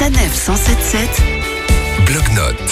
Sanef 177 Bloc-notes.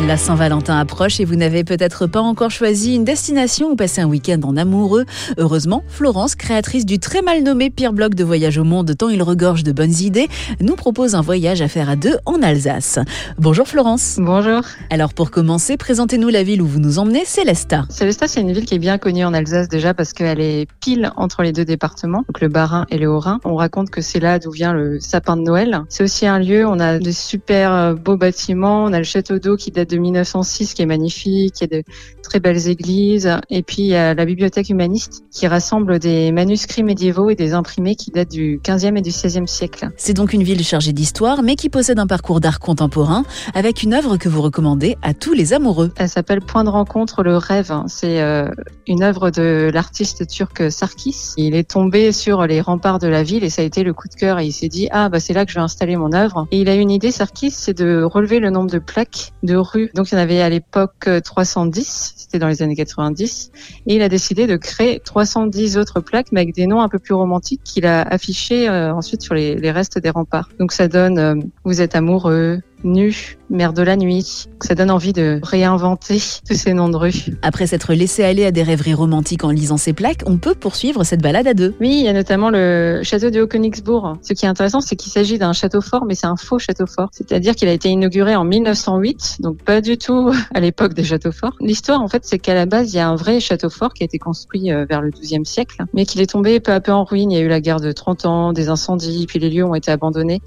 La Saint-Valentin approche et vous n'avez peut-être pas encore choisi une destination ou passé un week-end en amoureux. Heureusement, Florence, créatrice du très mal nommé pire blog de voyage au monde tant il regorge de bonnes idées, nous propose un voyage à faire à deux en Alsace. Bonjour Florence. Bonjour. Alors pour commencer, présentez-nous la ville où vous nous emmenez, Célestat. Célestat, c'est une ville qui est bien connue en Alsace déjà parce qu'elle est pile entre les deux départements, donc le Bas-Rhin et le Haut-Rhin. On raconte que c'est là d'où vient le sapin de Noël. C'est aussi un lieu, on a des super euh, beaux bâtiments, on a le château d'eau qui date de 1906 qui est magnifique, il y a de très belles églises et puis il y a la bibliothèque humaniste qui rassemble des manuscrits médiévaux et des imprimés qui datent du 15e et du 16e siècle. C'est donc une ville chargée d'histoire mais qui possède un parcours d'art contemporain avec une œuvre que vous recommandez à tous les amoureux. Elle s'appelle Point de rencontre le rêve. C'est euh, une œuvre de l'artiste turc Sarkis. Il est tombé sur les remparts de la ville et ça a été le coup de cœur et il s'est dit ah bah c'est là que je vais installer mon œuvre. Et il a une idée Sarkis, c'est de relever le nombre de plaques de Donc il y en avait à l'époque 310, c'était dans les années 90 et il a décidé de créer 310 autres plaques mais avec des noms un peu plus romantiques qu'il a affichés euh, ensuite sur les, les, restes des remparts. Donc ça donne euh, vous êtes amoureux, nu, mère de la nuit. Ça donne envie de réinventer tous ces noms de rues. Après s'être laissé aller à des rêveries romantiques en lisant ces plaques, on peut poursuivre cette balade à deux. Oui, il y a notamment le château de Haut-Königsbourg. Ce qui est intéressant, c'est qu'il s'agit d'un château fort, mais c'est un faux château fort. C'est-à-dire qu'il a été inauguré en 1908, donc pas du tout à l'époque des châteaux forts. L'histoire, en fait, c'est qu'à la base, il y a un vrai château fort qui a été construit euh, vers le XIIe siècle, mais qu'il est tombé peu à peu en ruine. Il y a eu la guerre de 30 ans, des incendies, puis les lieux ont été abandonnés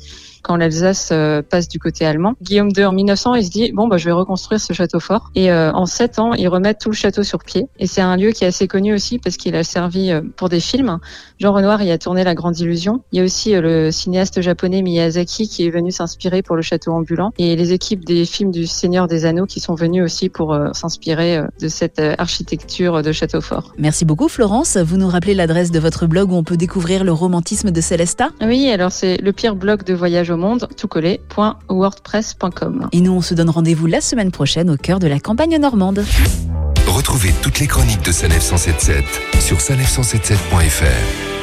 quand l'Alsace euh, passe du côté allemand. Guillaume II en 1900, il se dit bon bah je vais reconstruire ce château fort et euh, en sept ans ils remettent tout le château sur pied et c'est un lieu qui est assez connu aussi parce qu'il a servi euh, pour des films. Jean Renoir y a tourné La Grande Illusion. Il y a aussi le cinéaste japonais Miyazaki qui est venu s'inspirer pour le château ambulant et les équipes des films du Seigneur des Anneaux qui sont venus aussi pour s'inspirer de cette architecture de château fort. Merci beaucoup Florence. Vous nous rappelez l'adresse de votre blog où on peut découvrir le romantisme de Célestat Oui, alors c'est le pire blog de voyage au monde, tout Et nous, on se donne rendez-vous la semaine prochaine au cœur de la campagne normande. Retrouvez toutes les chroniques de Sanef 177 sur sanef177.fr.